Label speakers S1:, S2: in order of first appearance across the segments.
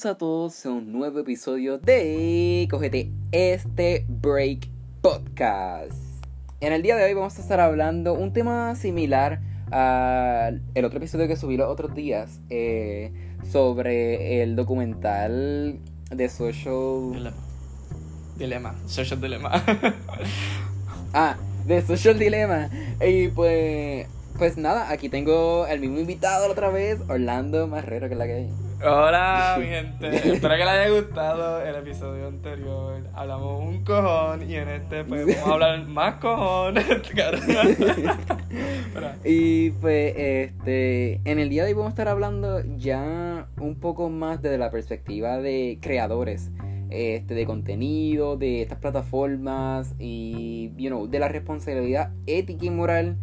S1: Bienvenidos a todos a un nuevo episodio de Cogete este Break Podcast. En el día de hoy vamos a estar hablando un tema similar al otro episodio que subí los otros días eh, sobre el documental de Social...
S2: Dilema. Dilema. Social Dilemma.
S1: Ah, de Social Dilemma. Y pues, pues nada, aquí tengo el mismo invitado la otra vez, Orlando Marrero, que es la que hay.
S2: Hola, mi gente. Espero que les haya gustado el episodio anterior. Hablamos un cojón y en este pues vamos a hablar más cojón.
S1: Y pues, este, en el día de hoy vamos a estar hablando ya un poco más desde la perspectiva de creadores, este, de contenido, de estas plataformas y, you know, de la responsabilidad ética y moral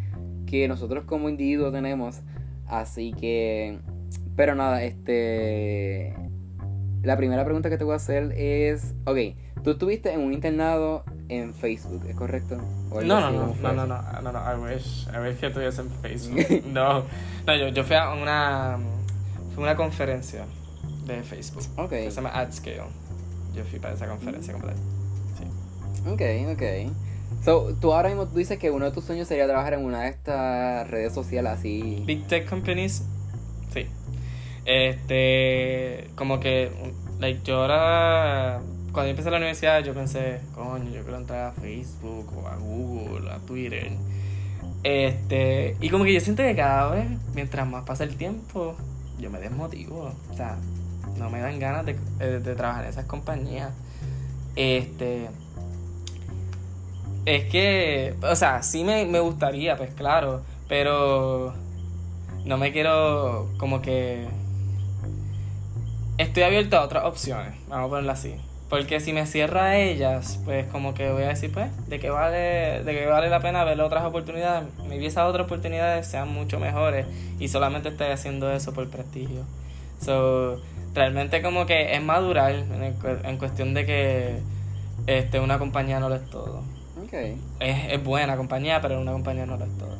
S1: que nosotros como individuos tenemos. Así que, pero nada, este, la primera pregunta que te voy a hacer es, ok, tú estuviste en un internado en Facebook, ¿es correcto?
S2: No, no, no,
S1: ¿cómo fue
S2: no, no,
S1: eso?
S2: no, no, no, I wish, I wish que estuviese en Facebook. No, no, yo, yo fui a una, fue una conferencia de Facebook
S1: Ok,
S2: que se llama AdScale. Yo fui para esa conferencia completa. Sí.
S1: ok, ok. So, tú ahora mismo dices que uno de tus sueños sería trabajar en una de estas redes sociales así.
S2: Big Tech Companies, sí. Este, como que, like, yo ahora, cuando empecé la universidad, yo pensé, coño, yo quiero entrar a Facebook o a Google, a Twitter. Este, y como que yo siento que cada vez, mientras más pasa el tiempo, yo me desmotivo. O sea, no me dan ganas de, de- de trabajar en esas compañías. Este. Es que, o sea, sí me, me gustaría, pues claro, pero no me quiero como que... Estoy abierto a otras opciones, vamos a ponerlo así. Porque si me cierro a ellas, pues como que voy a decir, pues, de que vale, de que vale la pena ver otras oportunidades. Maybe esas otras oportunidades sean mucho mejores y solamente estoy haciendo eso por prestigio. So, realmente como que es madurar en, el en cuestión de que este, una compañía no lo es todo.
S1: Ok.
S2: Es, es buena compañía, pero una compañía no lo es todo.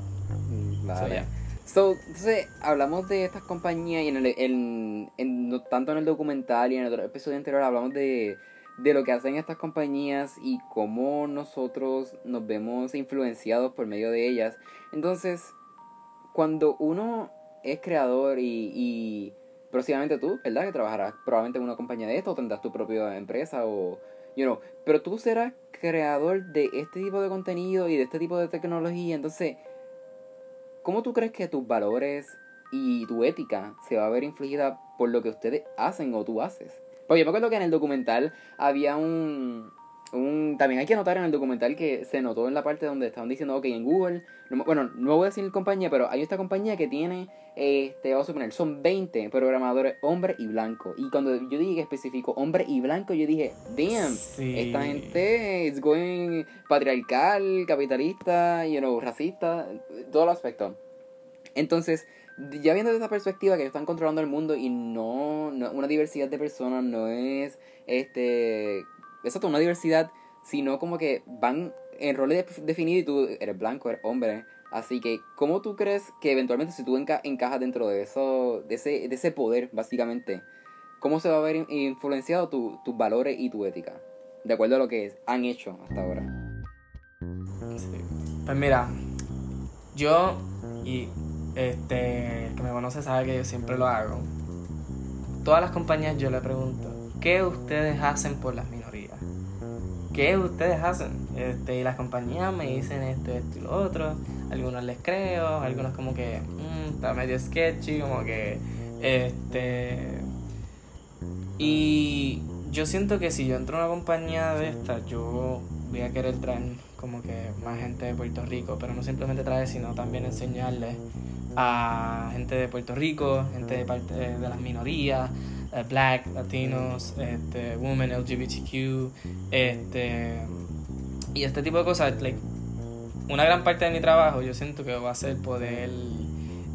S1: Mm, Vale.
S2: So, yeah.
S1: So, entonces, hablamos de estas compañías y en el, en, en- tanto en el documental y en el otro episodio anterior hablamos de, de lo que hacen estas compañías y cómo nosotros nos vemos influenciados por medio de ellas. Entonces, cuando uno es creador y, y próximamente tú, ¿verdad? Que trabajarás probablemente en una compañía de esto o tendrás tu propia empresa o, you know, pero tú serás creador de este tipo de contenido y de este tipo de tecnología. Entonces, ¿Cómo tú crees que tus valores y tu ética se va a ver infligida por lo que ustedes hacen o tú haces? Porque yo me acuerdo que en el documental había un, un... También hay que notar en el documental que se notó en la parte donde estaban diciendo, ok, en Google... bueno, no voy a decir compañía, pero hay esta compañía que tiene, este, vamos a suponer, son 20 programadores hombre y blanco. Y cuando yo dije específico hombre y blanco, yo dije, damn,
S2: Sí.
S1: esta gente es going patriarcal, capitalista, you know, racista, todos los aspectos. Entonces, ya viendo desde esa perspectiva que ellos están controlando el mundo y no, no una diversidad de personas no es este exacto una diversidad, sino como que van en roles de- definidos y tú eres blanco, eres hombre. Así que, ¿cómo tú crees que eventualmente si tú enca- encajas dentro de eso, de ese, de ese poder, básicamente, cómo se va a ver in- influenciado tu- tus valores y tu ética? De acuerdo a lo que han hecho hasta ahora.
S2: Pues mira, yo y este el que me conoce sabe que yo siempre lo hago. Todas las compañías yo le pregunto, ¿qué ustedes hacen por las minorías? ¿Qué ustedes hacen? Este, y las compañías me dicen esto, esto y lo otro. Algunos les creo, algunos como que "Mm, está medio sketchy, como que este y yo siento que si yo entro a una compañía de estas, yo voy a querer traer como que más gente de Puerto Rico, pero no simplemente traer, sino también enseñarles a gente de Puerto Rico, gente de parte de las minorías, eh, black, latinos, este, women, LGBTQ, este, y este tipo de cosas. Like, una gran parte de mi trabajo yo siento que va a ser poder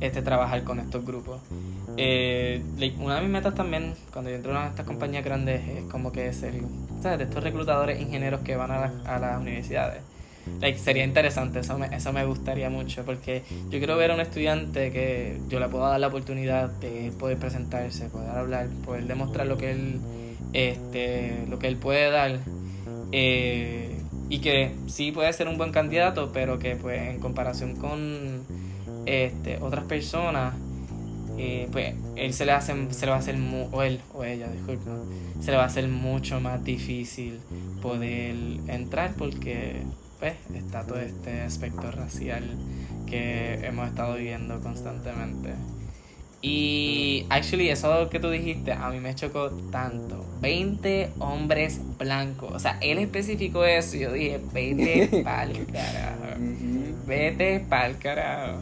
S2: este, trabajar con estos grupos. Eh, una de mis metas también, cuando yo entro en estas compañías grandes, es como que ser, ¿sabes? De estos reclutadores ingenieros que van a, las- a las universidades. sería interesante, eso me, eso me gustaría mucho, porque yo quiero ver a un estudiante que yo le pueda dar la oportunidad de poder presentarse, poder hablar, poder demostrar lo que él, este, lo que él puede dar. Eh, y que sí puede ser un buen candidato, pero que pues en comparación con este, otras personas, eh, pues él se le hace se le va a hacer o él o ella disculpa se le va a hacer mucho más difícil poder entrar porque pues está todo este aspecto racial que hemos estado viviendo constantemente y actually eso que tú dijiste a mí me chocó tanto. 20 hombres blancos. O sea él especificó eso y yo dije vete pa'l carajo. Vete pa'l carajo.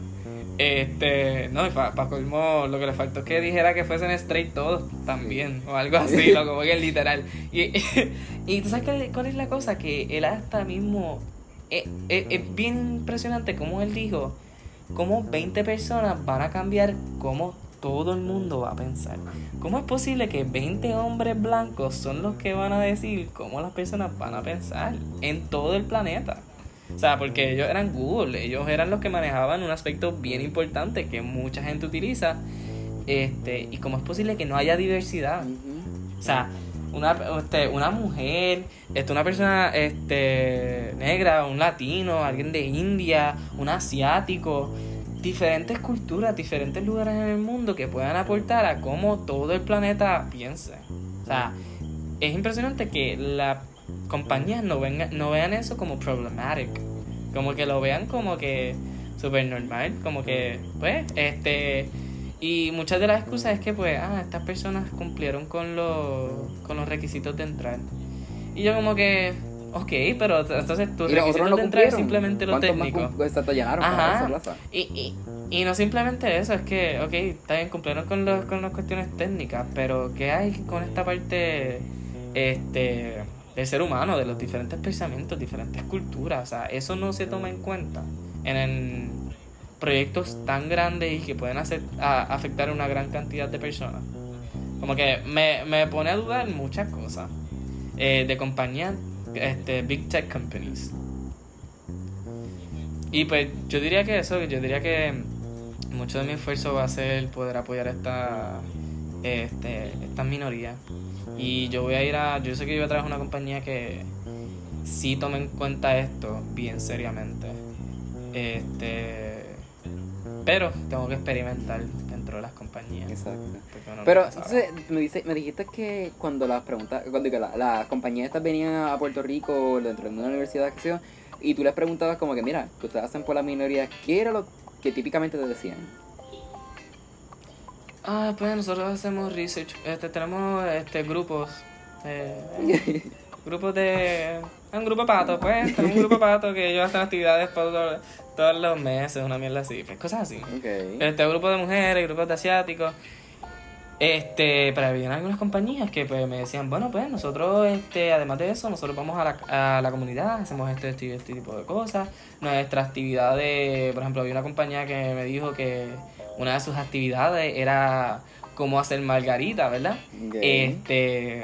S2: Este, no, para pa colmo, lo que le faltó es que dijera que fuesen straight todos también, o algo así, lo como que literal. Y, y, tú sabes cuál es la cosa, que él hasta mismo, es, es, es bien impresionante como él dijo, cómo 20 personas van a cambiar cómo todo el mundo va a pensar. ¿Cómo es posible que 20 hombres blancos son los que van a decir cómo las personas van a pensar en todo el planeta? O sea, porque ellos eran Google, ellos eran los que manejaban un aspecto bien importante que mucha gente utiliza. Este, y cómo es posible que no haya diversidad. O sea, una, este, una mujer, este, una persona este, negra, un latino, alguien de India, un asiático, diferentes culturas, diferentes lugares en el mundo que puedan aportar a cómo todo el planeta piense. O sea, es impresionante que la compañías no, no vean eso como problematic. Como que lo vean como que súper normal. Como que, pues, este. Y muchas de las excusas es que, pues, ah, estas personas cumplieron con los, con los requisitos de entrar. Y yo, como que, ok, pero entonces tus requisitos de entrar es simplemente lo técnico. Ajá. Y, y, y no simplemente eso, es que, ok, está bien, cumplieron con, los, con las cuestiones técnicas, pero ¿qué hay con esta parte, este del ser humano, de los diferentes pensamientos, diferentes culturas. O sea, eso no se toma en cuenta en, proyectos tan grandes y que pueden hacer, afectar a una gran cantidad de personas. Como que me, me pone a dudar muchas cosas eh, de compañías, este, big tech companies. Y pues yo diría que eso, yo diría que mucho de mi esfuerzo va a ser poder apoyar esta, este, estas minorías y yo voy a ir a. Yo sé que yo voy a trabajar una compañía que sí tome en cuenta esto bien seriamente. Este. Pero tengo que experimentar dentro de las compañías. Exacto.
S1: pero entonces me, dice, me dijiste que cuando las preguntas, cuando las la compañías estas venían a Puerto Rico dentro de una universidad que y tú les preguntabas como que, mira, que ustedes hacen por la minoría, ¿qué era lo que típicamente te decían?
S2: Ah, pues nosotros hacemos research. Este, tenemos este grupos. Eh, grupos de. Un grupo de patos, pues. Tenemos un grupo de patos que ellos hacen actividades todos, todos los meses, una mierda así. Pues cosas así. Okay. Este, grupo de mujeres, grupos de asiáticos. Este, para había algunas compañías que pues me decían, bueno, pues nosotros, este, además de eso, nosotros vamos a la, a la comunidad, hacemos este, este, este tipo de cosas. Nuestra actividad de, por ejemplo, había una compañía que me dijo que una de sus actividades era cómo hacer margarita, ¿verdad? Este,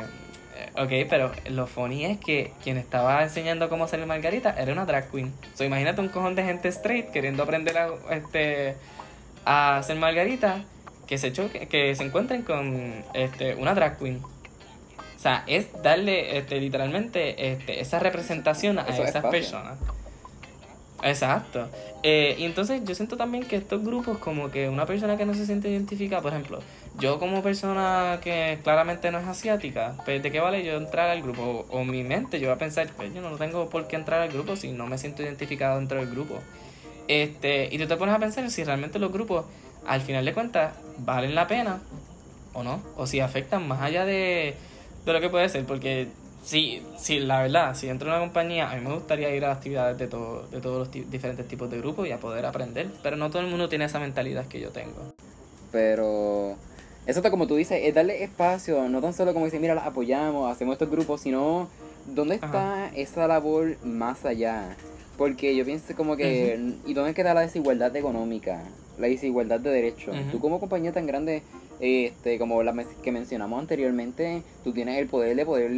S2: ok, pero lo funny es que quien estaba enseñando cómo hacer margarita era una drag queen. So, imagínate un cojón de gente straight queriendo aprender a, este, a hacer margarita que se choque, que se encuentren con este, una drag queen. O sea, es darle este, literalmente este, esa representación a esas personas. Exacto. Eh, y entonces yo siento también que estos grupos, como que una persona que no se siente identificada, por ejemplo, yo como persona que claramente no es asiática, pues de qué vale yo entrar al grupo? O, mi mente, yo voy a pensar, pues yo no tengo por qué entrar al grupo si no me siento identificado dentro del grupo. Este, y tú te pones a pensar si realmente los grupos, al final de cuentas, valen la pena o no, o si afectan más allá de, de lo que puede ser, porque Sí, sí, la verdad, si entro en una compañía, a mí me gustaría ir a actividades de, todo, de todos los diferentes tipos de grupos y a poder aprender, pero no todo el mundo tiene esa mentalidad que yo tengo.
S1: Pero eso está como tú dices, es darle espacio, no tan solo como decir, mira, las apoyamos, hacemos estos grupos, sino dónde está esa labor más allá. Porque yo pienso como que, ¿y dónde queda la desigualdad económica? La desigualdad de derechos. Tú como compañía tan grande, este, como la que mencionamos anteriormente, tú tienes el poder de poder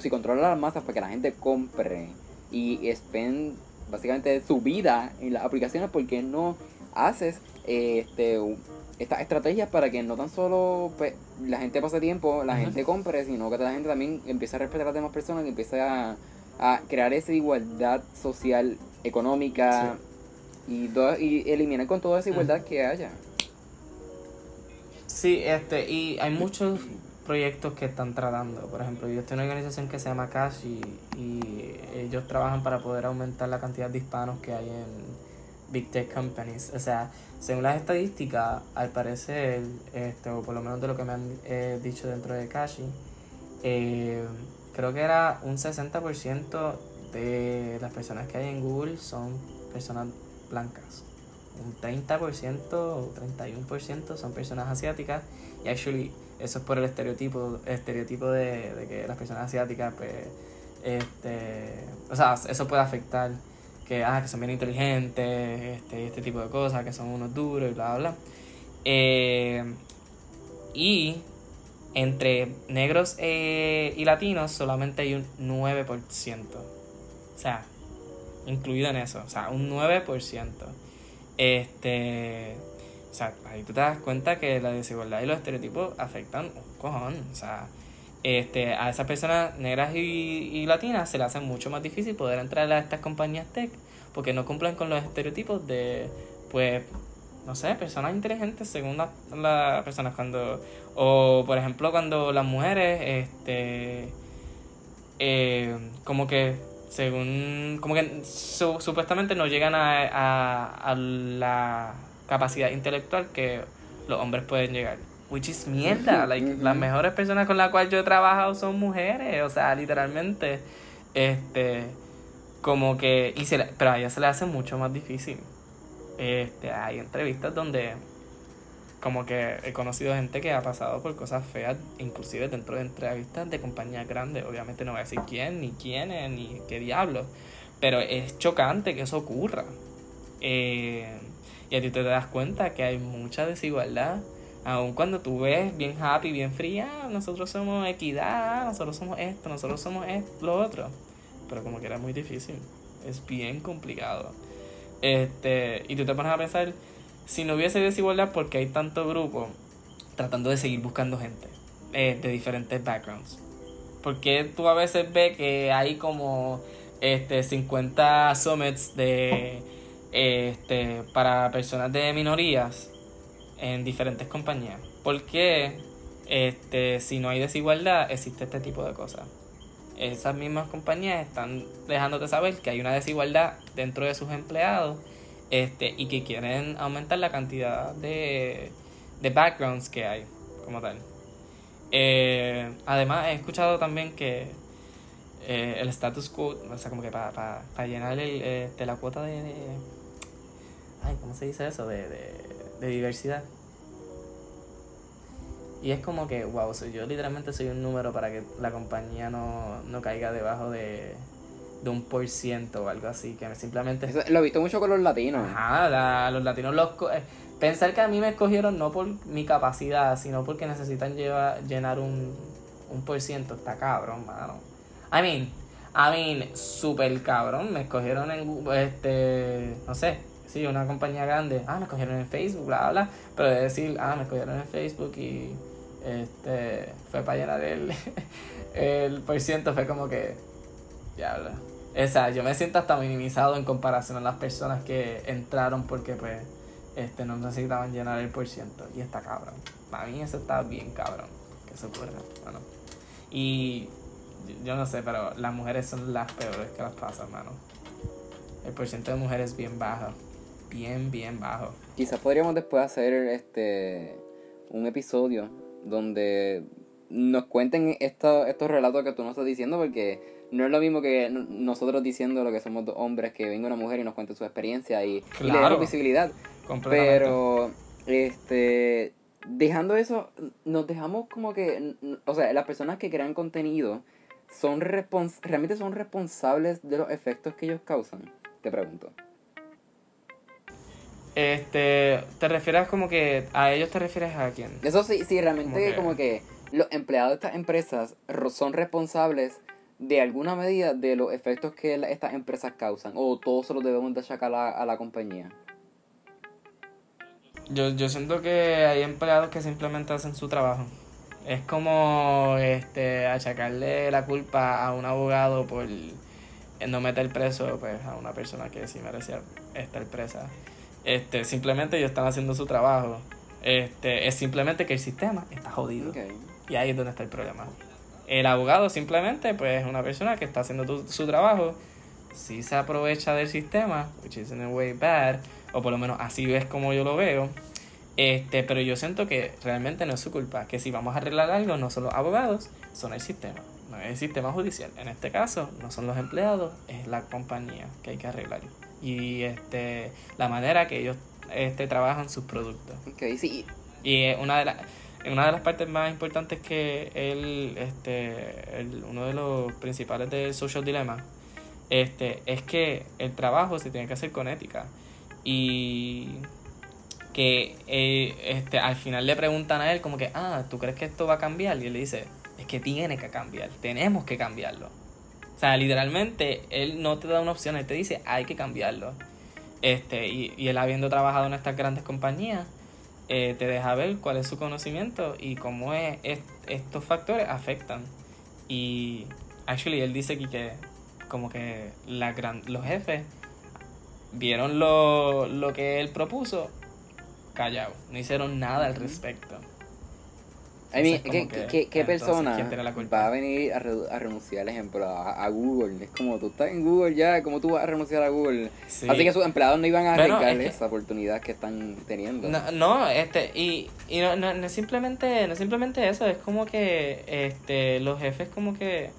S1: si controla las masas para que la gente compre y spend básicamente su vida en las aplicaciones, ¿por qué no haces este estas estrategias para que no tan solo pues, la gente pase tiempo, la gente compre, sino que la gente también empiece a respetar a las demás personas y empiece a, crear esa igualdad social, económica y, y eliminar con toda esa igualdad que haya.
S2: Sí, este, y hay muchos proyectos que están tratando. Por ejemplo, yo estoy en una organización que se llama Cash y, y ellos trabajan para poder aumentar la cantidad de hispanos que hay en big tech companies. O sea, según las estadísticas, al parecer, este, o por lo menos de lo que me han eh, dicho dentro de Kashi, eh, creo que era un 60% de las personas que hay en Google son personas blancas. Un 30% o 31% son personas asiáticas. Y actually, eso es por el estereotipo, estereotipo de, de que las personas asiáticas, pues, este, o sea, eso puede afectar que, ah, que son bien inteligentes, este, este tipo de cosas, que son unos duros y bla, bla, eh, y entre negros eh, y latinos solamente hay un 9%. O sea, incluido en eso, o sea, un 9%. Este, o sea, ahí tú te das cuenta que la desigualdad y los estereotipos afectan un cojón, o sea, este, a esas personas negras y, latinas se le hace mucho más difícil poder entrar a estas compañías tech porque no cumplen con los estereotipos de, pues, no sé, personas inteligentes según las la personas cuando, o por ejemplo cuando las mujeres, este, eh, como que según, como que supuestamente no llegan a, a la capacidad intelectual que los hombres pueden llegar. Which is mierda. Like, las mejores personas con las cuales yo he trabajado son mujeres. O sea, literalmente. Este. Como que. Y se pero a ellas se le hace mucho más difícil. Este, hay entrevistas donde. Como que he conocido gente que ha pasado por cosas feas, inclusive dentro de entrevistas de compañías grandes. Obviamente no voy a decir quién, ni quién, ni qué diablo. Pero es chocante que eso ocurra. Eh, y a ti te das cuenta que hay mucha desigualdad Aun cuando tú ves bien happy, bien fría, nosotros somos equidad, nosotros somos esto, nosotros somos esto, lo otro. Pero como que era muy difícil. Es bien complicado. Este, y tú te pones a pensar, si no hubiese desigualdad, ¿por qué hay tanto grupo tratando de seguir buscando gente eh, de diferentes backgrounds? Porque tú a veces ves que hay como este 50 summits de este para personas de minorías en diferentes compañías. Porque este, si no hay desigualdad, existe este tipo de cosas. Esas mismas compañías están dejándote saber que hay una desigualdad dentro de sus empleados este, y que quieren aumentar la cantidad de, de backgrounds que hay como tal. Eh, además, he escuchado también que eh, el status quo, o sea, como que para, para, llenar el, este, la cuota de, de, Ay, ¿cómo se dice eso? de de diversidad. Y es como que, wow, yo literalmente soy un número para que la compañía no, no caiga debajo de, de un por ciento o algo así, que simplemente...
S1: lo he visto mucho con los latinos.
S2: Ajá, los latinos los... Eh, pensar que a mí me escogieron no por mi capacidad, sino porque necesitan llevar, llenar un, un por ciento, está cabrón, mano. I mean, I mean, super cabrón, me escogieron en, este, no sé, sí, una compañía grande, ah, me cogieron en Facebook, bla, bla, pero de decir, ah, me cogieron en Facebook y este fue para llenar el, el por ciento, fue como que, diablo. O sea, yo me siento hasta minimizado en comparación a las personas que entraron porque pues este no necesitaban llenar el por ciento. Y está cabrón. Para mí eso está bien cabrón. Que eso ocurra. Bueno. Y yo no sé, pero las mujeres son las peores que las pasan, mano. El porcentaje de mujeres bien bajo bien, bien bajo.
S1: Quizás podríamos después hacer este un episodio donde nos cuenten estos relatos que tú nos estás diciendo, porque no es lo mismo que nosotros diciendo lo que somos dos hombres, que venga una mujer y nos cuente su experiencia y, le visibilidad. Pero, este, dejando eso, nos dejamos como que, o sea, las personas que crean contenido son realmente son responsables de los efectos que ellos causan, te pregunto.
S2: Este, ¿te refieres como que a ellos te refieres a quién?
S1: Eso sí, sí, realmente como que, los empleados de estas empresas son responsables de alguna medida de los efectos que estas empresas causan o todos se los debemos de achacar a, a la compañía?
S2: Yo, yo siento que hay empleados que simplemente hacen su trabajo. Es como este achacarle la culpa a un abogado por no meter preso pues, a una persona que sí merecía estar presa. Este, simplemente ellos están haciendo su trabajo. Este, es simplemente que el sistema está jodido. Y ahí es donde está el problema. El abogado simplemente pues es una persona que está haciendo su trabajo. Si se aprovecha del sistema, which is in a way bad, o por lo menos así ves como yo lo veo. Este, pero yo siento que realmente no es su culpa, que si vamos a arreglar algo no son los abogados, son el sistema, no es el sistema judicial. En este caso no son los empleados, es la compañía que hay que arreglar. Y este la manera que ellos este, trabajan sus productos.
S1: Okay, sí.
S2: Y una de las una de las partes más importantes que él, este, el, uno de los principales del social dilemma, este, es que el trabajo se tiene que hacer con ética. Y que eh, este, al final le preguntan a él como que, ah, ¿tú crees que esto va a cambiar? Y él le dice, es que tiene que cambiar, tenemos que cambiarlo. O sea, literalmente él no te da una opción, él te dice, hay que cambiarlo. Este, y, y él habiendo trabajado en estas grandes compañías, eh, te deja ver cuál es su conocimiento y cómo es, estos factores afectan. Y actually él dice aquí que como que la gran, los jefes vieron lo, lo que él propuso, callado, no hicieron nada al respecto.
S1: ¿Qué, persona va a venir a, renunciar, ejemplo, a, Google? Es como tú estás en Google ya, ¿cómo tú vas a renunciar a Google? Así que sus empleados no iban a arriesgar esa oportunidad que están teniendo.
S2: No, este, y, y no, no, no, simplemente, no simplemente eso, es como que este, los jefes como que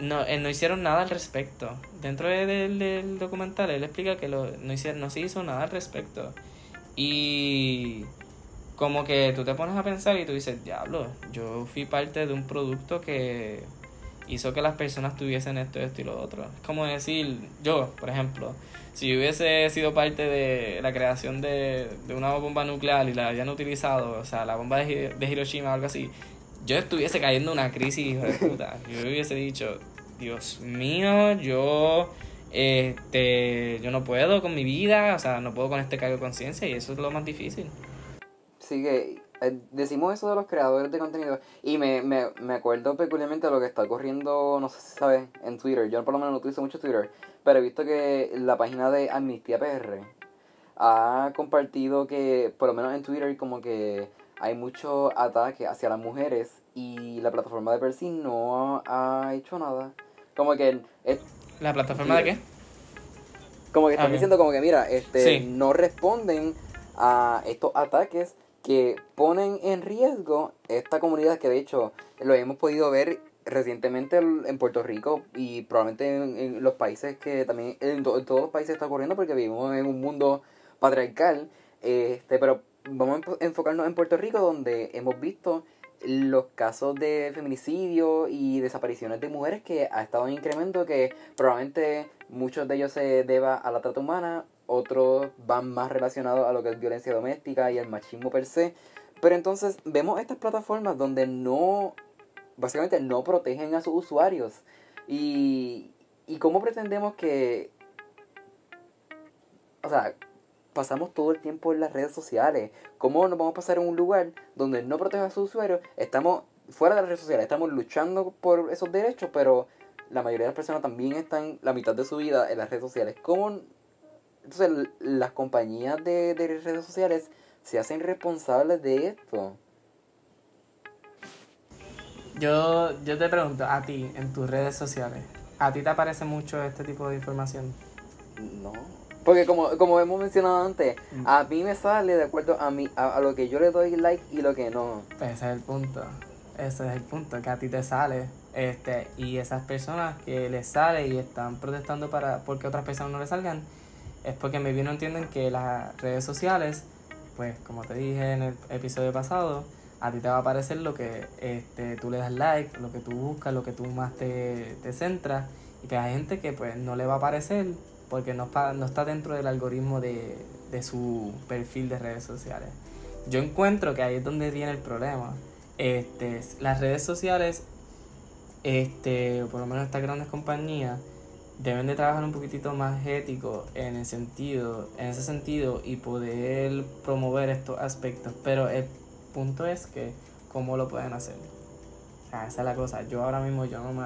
S2: no, eh, no hicieron nada al respecto. Dentro del documental él explica que lo, no, hicieron, no se hizo nada al respecto. Y como que tú te pones a pensar y tú dices, diablo, yo fui parte de un producto que hizo que las personas tuviesen esto, esto y lo otro. Es como decir, yo, por ejemplo, si yo hubiese sido parte de la creación de, una bomba nuclear y la habían utilizado, o sea, la bomba de, de Hiroshima o algo así, yo estuviese cayendo en una crisis, de puta. Yo hubiese dicho, Dios mío, yo este yo no puedo con mi vida, o sea, no puedo con este cargo de conciencia y eso es lo más difícil
S1: sigue eh, decimos eso de los creadores de contenido y me, me, me acuerdo peculiarmente de lo que está ocurriendo, no sé si sabes, en Twitter. Yo por lo menos no utilizo mucho Twitter, pero he visto que la página de Amnistía PR ha compartido que, por lo menos en Twitter, como que hay mucho ataque hacia las mujeres y la plataforma de Percy no ha hecho nada. Como que...
S2: ¿La plataforma de qué?
S1: Como que están diciendo como que, mira, este no responden a estos ataques que ponen en riesgo esta comunidad que de hecho lo hemos podido ver recientemente en Puerto Rico y probablemente en, los países que también en, todos los países está ocurriendo porque vivimos en un mundo patriarcal. Este pero vamos a enfocarnos en Puerto Rico donde hemos visto los casos de feminicidio y desapariciones de mujeres que ha estado en incremento que probablemente muchos de ellos se deba a la trata humana otros van más relacionados a lo que es violencia doméstica y el machismo per se. Pero entonces vemos estas plataformas donde no, básicamente no protegen a sus usuarios. Y, y cómo pretendemos que, o sea, pasamos todo el tiempo en las redes sociales. ¿Cómo nos vamos a pasar en un lugar donde no protege a sus usuarios? Estamos fuera de las redes sociales, estamos luchando por esos derechos, pero la mayoría de las personas también están la mitad de su vida en las redes sociales. ¿Cómo entonces las compañías de, redes sociales se hacen responsables de esto.
S2: Yo, yo te pregunto, a ti, en tus redes sociales, ¿a ti te aparece mucho este tipo de información?
S1: No. Porque como, como hemos mencionado antes, mm. a mí me sale de acuerdo a, mí, a, lo que yo le doy like y lo que no.
S2: Pues ese es el punto. Ese es el punto, que a ti te sale. Este, y esas personas que les sale y están protestando para porque otras personas no les salgan, es porque me no entienden que las redes sociales, pues como te dije en el episodio pasado, a ti te va a aparecer lo que este, tú le das like, lo que tú buscas, lo que tú más te, te centras, y que hay gente que pues no le va a aparecer porque no, no está dentro del algoritmo de, de su perfil de redes sociales. Yo encuentro que ahí es donde viene el problema. Este, las redes sociales este, por lo menos estas grandes compañías, deben de trabajar un poquitito más ético en el sentido, en ese sentido y poder promover estos aspectos. Pero el punto es que, ¿cómo lo pueden hacer? esa es la cosa. Yo ahora mismo yo no me,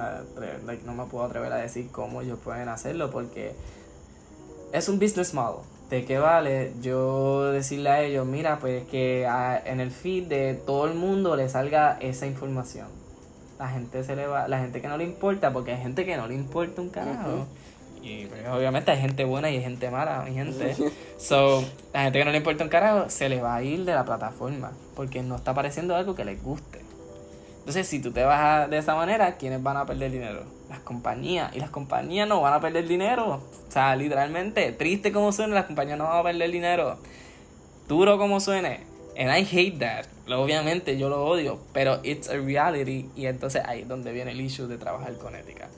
S2: no me puedo atrever a decir cómo ellos pueden hacerlo porque es un business model. ¿De qué vale yo decirle a ellos, mira, pues que en el feed de todo el mundo le salga esa información? La gente se le va, la gente que no le importa, porque hay gente que no le importa un carajo. Y pues, obviamente hay gente buena y hay gente mala, mi gente. so, la gente que no le importa un carajo se le va a ir de la plataforma, porque no está apareciendo algo que les guste. Entonces, si tú te vas de esa manera, ¿quiénes van a perder dinero? Las compañías. Y las compañías no van a perder dinero. O sea, literalmente, triste como suene, las compañías no van a perder dinero. Duro como suene. And I hate that. Obviamente yo lo odio, pero it's a reality. Y entonces ahí es donde viene el issue de trabajar con ética.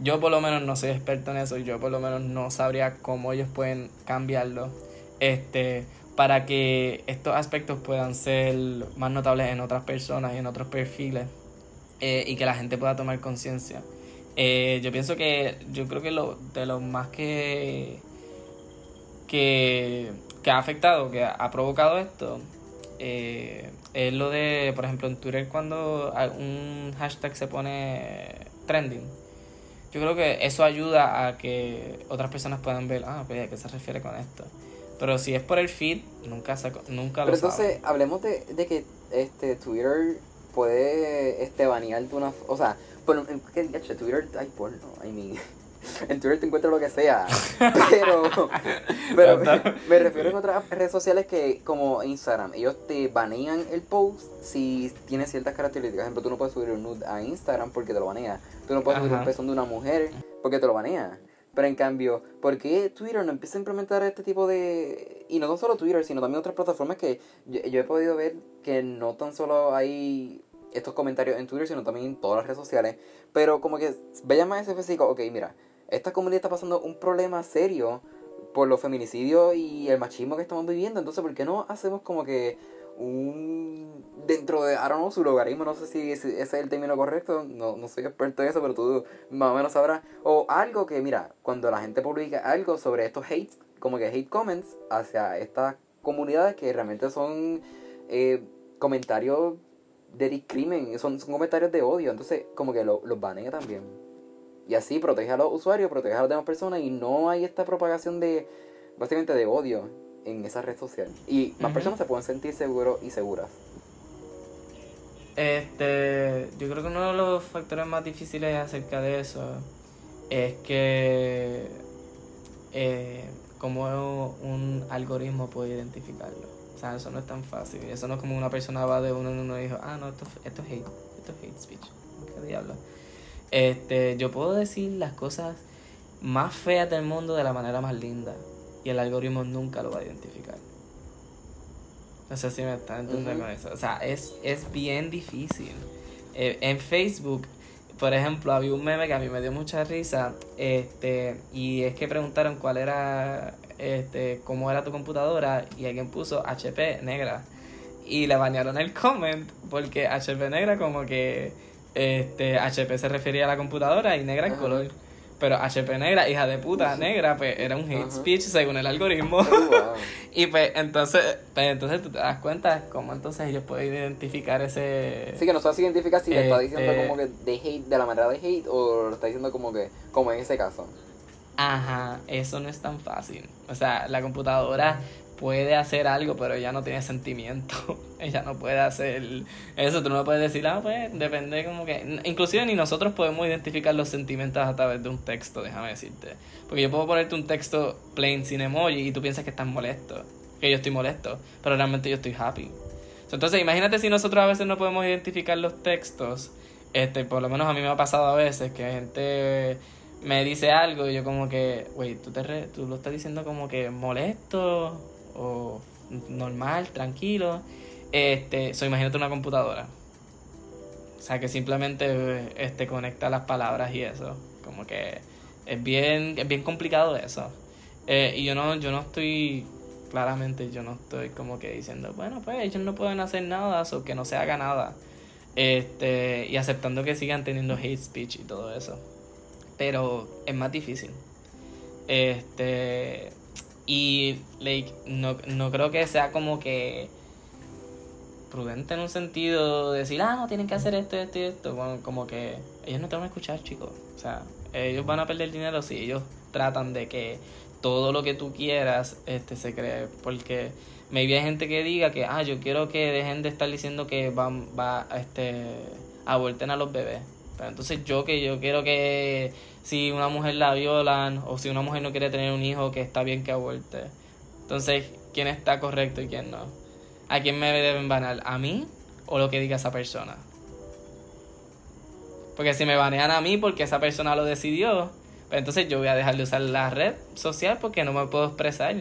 S2: Yo por lo menos no soy experto en eso. Yo por lo menos no sabría cómo ellos pueden cambiarlo. Este para que estos aspectos puedan ser más notables en otras personas y en otros perfiles eh, y que la gente pueda tomar conciencia. Eh, yo pienso que, yo creo que lo, de lo más que, que, ha afectado, que ha, provocado esto, eh, es lo de, por ejemplo, en Twitter cuando un hashtag se pone trending. Yo creo que eso ayuda a que otras personas puedan ver, ah, pues, ¿a qué se refiere con esto? Pero si es por el feed, nunca, nunca lo
S1: Pero entonces, hablemos de, de, que este Twitter puede este banearte una... O sea, bueno, en Twitter hay porno, I mean... En Twitter te encuentras lo que sea. Pero, pero me, refiero en otras redes sociales que, como Instagram, ellos te banean el post si tiene ciertas características. Por ejemplo, tú no puedes subir un nude a Instagram porque te lo banea. Tú no puedes subir un pezón de una mujer porque te lo banea. Pero en cambio, ¿por qué Twitter no empieza a implementar este tipo de... Y no solo Twitter, sino también otras plataformas que yo, he podido ver que no tan solo hay estos comentarios en Twitter, sino también en todas las redes sociales. Pero como que vaya más específico, ok, mira, esta comunidad está pasando un problema serio por los feminicidios y el machismo que estamos viviendo. Entonces, ¿por qué no hacemos como que un dentro de, I don't know, su logaritmo, no sé si ese es el término correcto, no, no soy experto en eso, pero tú más o menos sabrás, o algo que, mira, cuando la gente publica algo sobre estos hate, como que hate comments hacia estas comunidades que realmente son eh, comentarios de discrimen, son, son comentarios de odio, entonces como que lo, los banea también. Y así protege a los usuarios, protege a las demás personas y no hay esta propagación de, básicamente de odio en esa red social. Y más personas se pueden sentir seguros y seguras.
S2: Este, yo creo que uno de los factores más difíciles acerca de eso es que eh, como un algoritmo puede identificarlo. O sea, eso no es tan fácil. Eso no es como una persona va de uno en uno y dijo, ah, no, esto, esto es hate, esto es hate speech. ¿Qué diablo? Este, yo puedo decir las cosas más feas del mundo de la manera más linda y el algoritmo nunca lo va a identificar. No sé si me están entendiendo con eso. O sea, es, es bien difícil. Eh, en Facebook, por ejemplo, había un meme que a mí me dio mucha risa. Este, y es que preguntaron cuál era, este, cómo era tu computadora. Y alguien puso HP negra. Y le bañaron el comment porque HP negra como que este HP se refería a la computadora y negra el color. Pero HP negra, hija de puta negra, pues era un hate speech según el algoritmo. Oh, y pues entonces, pues entonces tú te das cuenta cómo entonces ellos pueden identificar ese...
S1: Sí, que no sabes si identifica si le está diciendo este como que de hate, de la manera de hate, o lo está diciendo como que, como en ese caso.
S2: Ajá, eso no es tan fácil. O sea, la computadora puede hacer algo, pero ella no tiene sentimiento. ella no puede hacer eso. Tú no puedes decir, ah, pues depende como que... Inclusive ni nosotros podemos identificar los sentimientos a través de un texto, déjame decirte. Porque yo puedo ponerte un texto plain sin emoji y tú piensas que estás molesto. Que yo estoy molesto, pero realmente yo estoy happy. Entonces imagínate si nosotros a veces no podemos identificar los textos. Este, por lo menos a mí me ha pasado a veces que gente me dice algo y yo como que, güey, tú, te tú lo estás diciendo como que molesto o normal, tranquilo. Este, so imagínate una computadora. O sea, que simplemente este, conecta las palabras y eso. Como que es bien, es bien complicado eso. Eh, y yo no, yo no estoy, claramente yo no estoy como que diciendo, bueno, pues ellos no pueden hacer nada, o que no se haga nada. Este, y aceptando que sigan teniendo hate speech y todo eso. Pero es más difícil. Este, y like, no, no creo que sea como que prudente en un sentido de decir, ah, no, tienen que hacer esto, esto y esto. Bueno, como que ellos no te van a escuchar, chicos. O sea, ellos van a perder dinero si ellos tratan de que todo lo que tú quieras este, se cree. Porque maybe hay gente que diga que, ah, yo quiero que dejen de estar diciendo que van, va, este, aborten a los bebés. Entonces yo que yo quiero que si una mujer la violan o si una mujer no quiere tener un hijo, que está bien que aborte. Entonces, ¿quién está correcto y quién no? ¿A quién me deben banear? ¿A mí o lo que diga esa persona? Porque si me banean a mí porque esa persona lo decidió, pues entonces yo voy a dejar de usar la red social porque no me puedo expresar.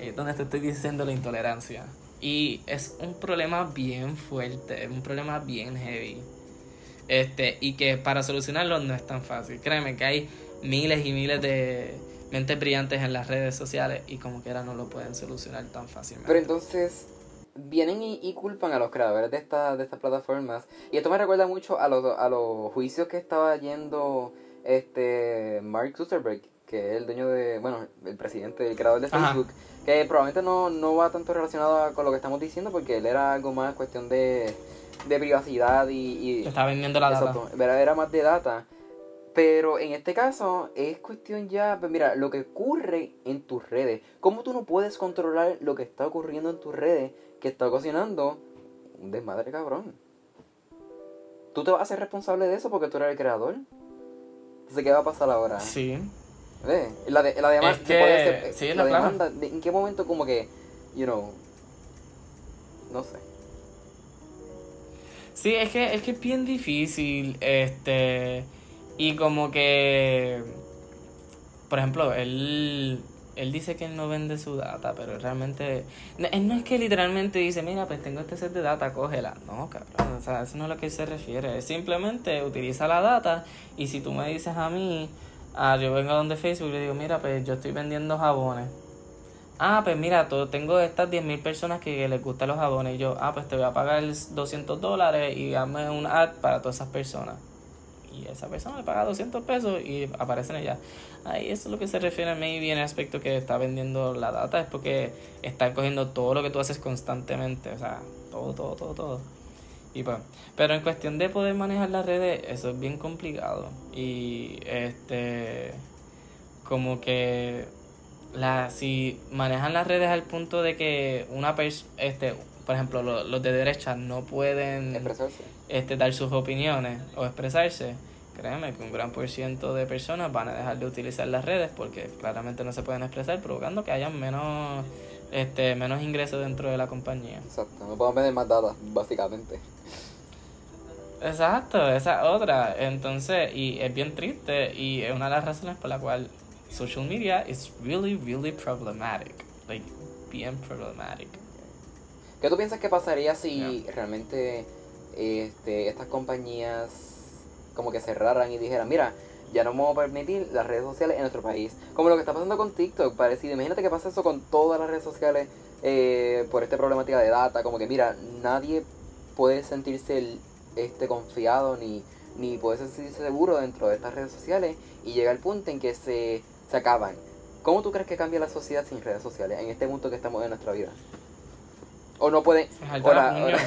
S2: Es donde te estoy diciendo la intolerancia. Y es un problema bien fuerte, es un problema bien heavy. Este, y que para solucionarlo no es tan fácil. Créeme que hay miles y miles de mentes brillantes en las redes sociales y como quiera no lo pueden solucionar tan fácilmente.
S1: Pero entonces vienen y, culpan a los creadores de, esta, de estas plataformas. Y esto me recuerda mucho a los, a los juicios que estaba yendo este Mark Zuckerberg, que es el dueño de, bueno, el presidente, el creador de Facebook, que probablemente no, no va tanto relacionado con lo que estamos diciendo porque él era algo más cuestión de de privacidad y... y
S2: está vendiendo la data.
S1: Era más de data. Pero en este caso es cuestión ya, pues mira, lo que ocurre en tus redes. ¿Cómo tú no puedes controlar lo que está ocurriendo en tus redes que está ocasionando un desmadre cabrón? ¿Tú te vas a hacer responsable de eso porque tú eres el creador? Entonces, ¿qué va a pasar ahora?
S2: Sí.
S1: La, de, la demanda, sí, la demanda ¿en qué momento como que, you know, no sé.
S2: Sí, es que, es que es bien difícil, este, y como que, por ejemplo, él, él dice que él no vende su data, pero realmente, él no es que literalmente dice, mira, pues tengo este set de data, cógela. No, cabrón, o sea, eso no es a lo que él se refiere, simplemente utiliza la data y si tú me dices a mí, ah, yo vengo donde Facebook y le digo, mira, pues yo estoy vendiendo jabones ah, pues mira, tengo estas 10.000 personas que les gustan los jabones. Y yo, ah, pues te voy a pagar 200 dólares y dame un ad para todas esas personas. Y esa persona le paga 200 pesos y aparecen allá. Ahí eso es lo que se refiere maybe en el aspecto que está vendiendo la data. Es porque están cogiendo todo lo que tú haces constantemente. O sea, todo, todo, todo, todo. Y pues, pero en cuestión de poder manejar las redes, eso es bien complicado. Y este, como que la, si manejan las redes al punto de que una persona, este, por ejemplo, los de derecha no pueden este, dar sus opiniones o expresarse, créeme que un gran por ciento de personas van a dejar de utilizar las redes porque claramente no se pueden expresar, provocando que haya menos este menos ingresos dentro de la compañía.
S1: Exacto, no podemos vender más datos, básicamente.
S2: Exacto, esa otra. Entonces, y es bien triste y es una de las razones por la cual social media is really, really problematic. Like, bien problematic.
S1: ¿Qué tú piensas que pasaría si realmente este, estas compañías como que cerraran y dijeran, mira, ya no vamos a permitir las redes sociales en nuestro país? Como lo que está pasando con TikTok, parecido. Imagínate que pasa eso con todas las redes sociales eh, por esta problemática de data. Como que, mira, nadie puede sentirse este, confiado ni, ni puede sentirse seguro dentro de estas redes sociales y llega el punto en que se se acaban. ¿Cómo tú crees que cambia la sociedad sin redes sociales en este punto que estamos en nuestra vida? O no puede, o la,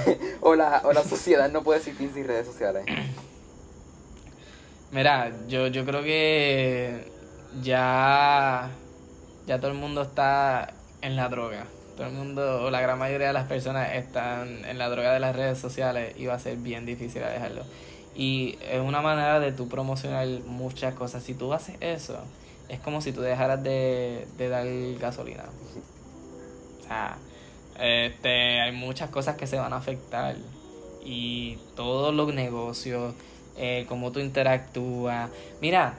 S1: o, la, o la, sociedad no puede existir sin redes sociales.
S2: Mira, yo, yo creo que ya, ya todo el mundo está en la droga. Todo el mundo, o la gran mayoría de las personas están en la droga de las redes sociales y va a ser bien difícil dejarlo. Y es una manera de tú promocionar muchas cosas. Si tú haces eso, es como si tú dejaras de, dar gasolina. O sea, este, hay muchas cosas que se van a afectar. Y todos los negocios, eh, cómo tú interactúas. Mira,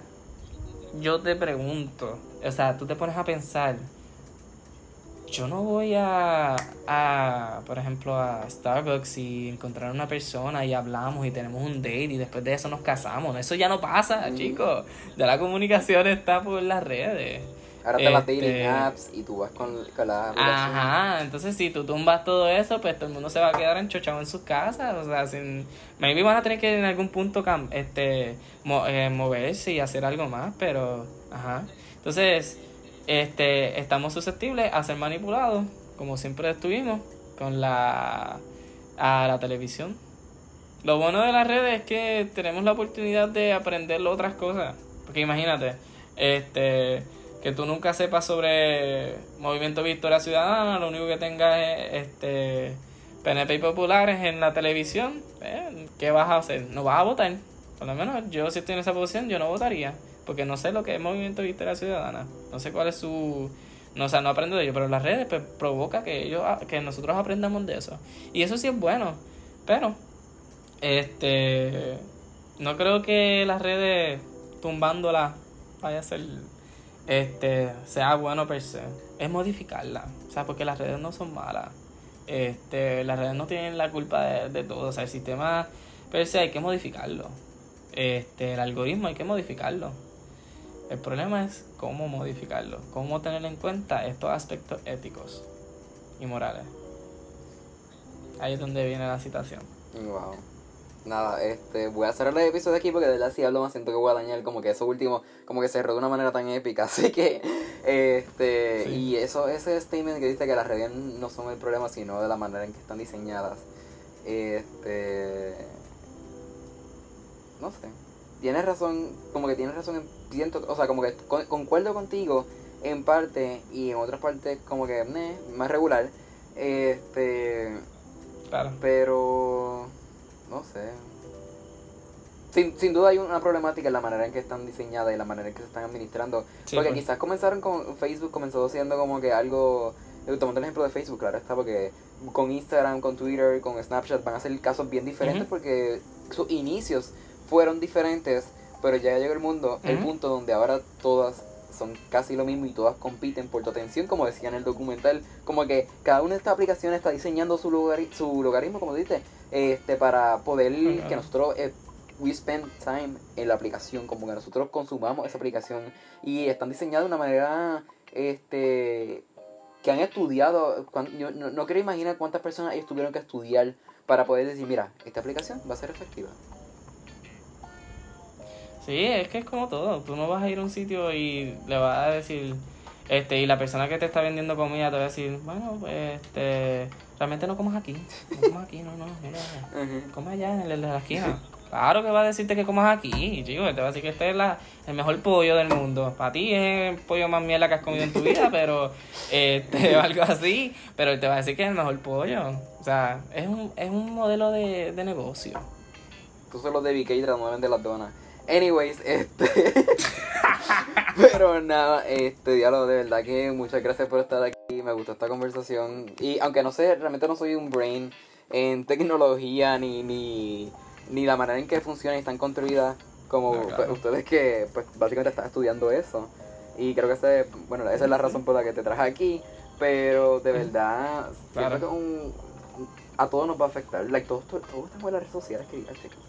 S2: yo te pregunto, o sea, tú te pones a pensar yo no voy a, a, por ejemplo, a Starbucks y encontrar a una persona y hablamos y tenemos un date y después de eso nos casamos. Eso ya no pasa, chicos. Ya la comunicación está por las redes.
S1: Ahora te las
S2: Este-
S1: dating apps y tú vas con, con la.
S2: Ajá, entonces si tú tumbas todo eso, pues todo el mundo se va a quedar enchochado en sus casas, o sea, sin, maybe van a tener que en algún punto este mo- eh, moverse y hacer algo más, pero ajá. Entonces, este estamos susceptibles a ser manipulados, como siempre estuvimos con la a la televisión. Lo bueno de las redes es que tenemos la oportunidad de aprender otras cosas, porque imagínate, este que tú nunca sepas sobre Movimiento Victoria Ciudadana, lo único que tengas es este PNP y populares en la televisión, eh, ¿qué vas a hacer? No vas a votar. Por lo menos yo si estoy en esa posición, yo no votaría, porque no sé lo que es Movimiento Victoria Ciudadana, no sé cuál es su no, o sea, no aprendo de ello, pero las redes pues, provoca que ellos que nosotros aprendamos de eso. Y eso sí es bueno, pero este no creo que las redes tumbándolas vaya a ser este sea bueno per se. Es modificarla o sea porque las redes no son malas. Este las redes no tienen la culpa de, de todo o sea el sistema per se hay que modificarlo. Este el algoritmo hay que modificarlo el problema es cómo modificarlo cómo tener en cuenta estos aspectos éticos y morales ahí es donde viene la citación
S1: Wow. Nada, este, voy a cerrar el episodio aquí porque de verdad si hablo más siento que voy a dañar como que eso último, como que cerró de una manera tan épica, así que, este,
S2: Sí.
S1: y eso, ese statement que dice que las redes no son el problema, sino de la manera en que están diseñadas, este, no sé, tienes razón, como que tienes razón, en, siento, o sea, como que con- concuerdo contigo en parte y en otras partes como que, meh, más regular, este,
S2: claro
S1: pero no sé. Sin, sin duda hay una problemática en la manera en que están diseñadas y la manera en que se están administrando.
S2: Sí,
S1: porque
S2: pues.
S1: quizás comenzaron con Facebook, comenzó siendo como que algo... eh, Tomando el ejemplo de Facebook, claro está, porque con Instagram, con Twitter, con Snapchat van a ser casos bien diferentes porque sus inicios fueron diferentes, pero ya llegó el mundo, el punto donde ahora todas son casi lo mismo y todas compiten por tu atención, como decía en el documental, como que cada una de estas aplicaciones está diseñando su lugar su logaritmo, como dices, este para poder que nosotros eh, we spend time en la aplicación, como que nosotros consumamos esa aplicación y están diseñadas de una manera este que han estudiado, yo no, no quiero imaginar cuántas personas ellos tuvieron que estudiar para poder decir, mira, esta aplicación va a ser efectiva.
S2: Sí, es que es como todo. Tú no vas a ir a un sitio y le vas a decir, este, y la persona que te está vendiendo comida te va a decir, bueno, pues, este, realmente no comas aquí. No comas aquí, no, no, mira, come allá en el de la esquina. Claro que va a decirte que comas aquí, chico, te va a decir que este es la, el mejor pollo del mundo. Para ti es el pollo más mierda que has comido en tu vida, pero este, o algo así, pero él te va a decir que es el mejor pollo. O sea, es un, es un modelo de, de negocio.
S1: Tú solo de BK tratando de vender las donas. Anyways, este. Pero nada, este diálogo, de verdad que muchas gracias por estar aquí. Me gustó esta conversación. Y aunque no sé, realmente no soy un brain en tecnología ni, ni, ni la manera en que funciona y están construidas como
S2: No, claro.
S1: pues, ustedes que pues básicamente están estudiando eso. Y creo que ese, bueno, esa es la razón por la que te traje aquí. Pero de verdad,
S2: Claro.
S1: siento que un, a todos nos va a afectar. Like, todos, todos, todos estamos en las redes sociales, que.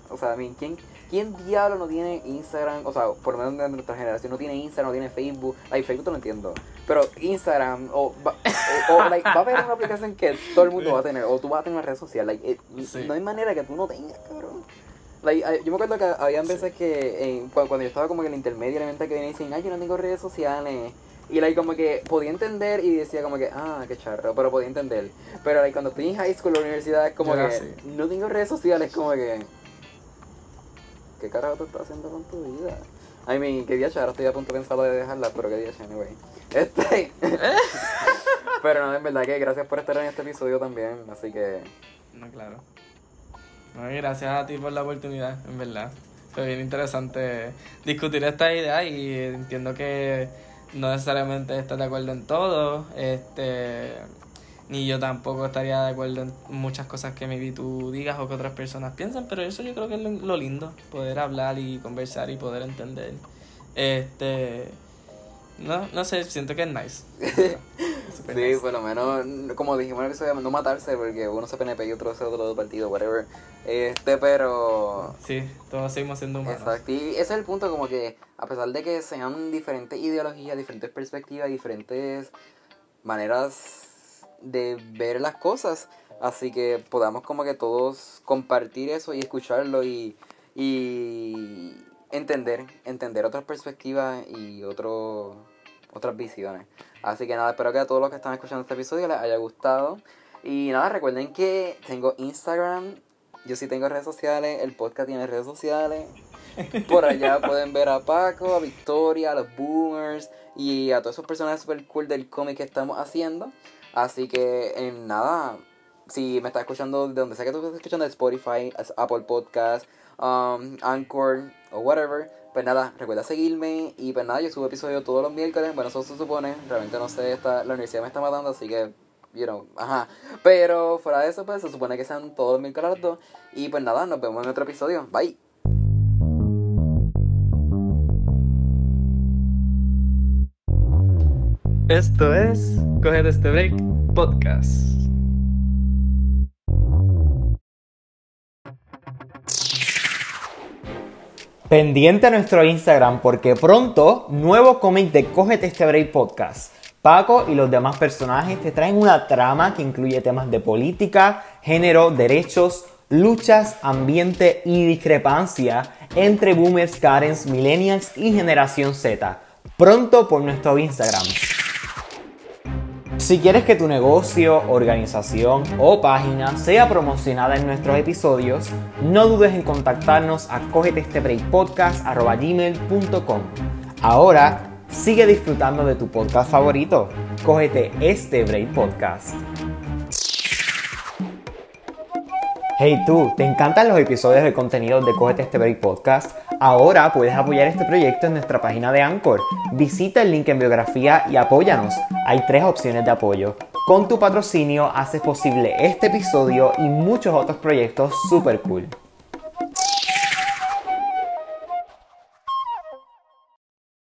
S1: O sea, I mean, ¿quién, ¿quién diablo no tiene Instagram? O sea, por lo menos de nuestra generación no tiene Instagram, no tiene Facebook. Like, Facebook te lo entiendo. Pero Instagram, o, va- o, o, like, va a haber una aplicación que todo el mundo va a tener, o tú vas a tener una red social. Like, eh,
S2: Sí.
S1: No hay manera que tú no tengas, cabrón. Like, eh, yo me acuerdo que habían veces que cu- cuando yo estaba como en el intermedio, elemental que venían y decían, ay, yo no tengo redes sociales. Y like, como que podía entender y decía como que, ah, qué charro, pero podía entender. Pero like, cuando estoy en high school o universidad, es como
S2: Yo
S1: que no tengo redes sociales, como que, ¿qué carajo te estás haciendo con tu vida? I mean, qué día ahora estoy a punto de pensar de dejarla, pero qué día anyway. Este. pero no, en verdad que gracias por estar en este episodio también, así que.
S2: No, claro. No, gracias a ti por la oportunidad, en verdad. Fue bien interesante discutir esta idea y entiendo que no necesariamente estás de acuerdo en todo. Este, ni yo tampoco estaría de acuerdo en muchas cosas que maybe tú digas o que otras personas piensan, pero eso yo creo que es lo lindo, poder hablar y conversar y poder entender. Este, no, no sé, siento que es nice.
S1: Sí,
S2: nice.
S1: por lo menos, como dijimos en el episodio, no matarse porque uno se PNP y otro se otro partido, whatever. Este, pero.
S2: Sí, todos seguimos siendo humanos.
S1: Exacto, y ese es el punto, como que a pesar de que sean diferentes ideologías, diferentes perspectivas, diferentes maneras de ver las cosas, así que podamos como que todos compartir eso y escucharlo y, y entender, entender otras perspectivas y otro, otras visiones. Así que nada, espero que a todos los que están escuchando este episodio les haya gustado. Y nada, recuerden que tengo Instagram, yo sí tengo redes sociales, el podcast tiene redes sociales. Por allá pueden ver a Paco, a Victoria, a los Boomers y a todas esas personas super cool del cómic que estamos haciendo. Así que en nada, si me estás escuchando de donde sea que tú estés escuchando, de Spotify, Apple Podcast, um, Anchor o whatever, pues nada, recuerda seguirme y pues nada, yo subo episodio todos los miércoles, bueno, eso se supone, realmente no sé, está, la universidad me está matando, así que, you know, ajá. Pero fuera de eso, pues se supone que sean todos los miércoles a las dos. Y pues nada, nos vemos en otro episodio. Bye.
S2: Esto es Coger este break podcast.
S3: Pendiente a nuestro Instagram porque pronto nuevo cómic de Cógete este break podcast. Paco y los demás personajes te traen una trama que incluye temas de política, género, derechos, luchas, ambiente y discrepancia entre boomers, Karens, millennials y generación Z. Pronto por nuestro Instagram. Si quieres que tu negocio, organización o página sea promocionada en nuestros episodios, no dudes en contactarnos a cogetestebreakpodcast.gmail.com Ahora, sigue disfrutando de tu podcast favorito. Cógete este Podcast. Hey tú, ¿te encantan los episodios de contenido de Cógete este Break Podcast? Ahora puedes apoyar este proyecto en nuestra página de Anchor. Visita el link en biografía y apóyanos. Hay tres opciones de apoyo. Con tu patrocinio haces posible este episodio y muchos otros proyectos super cool.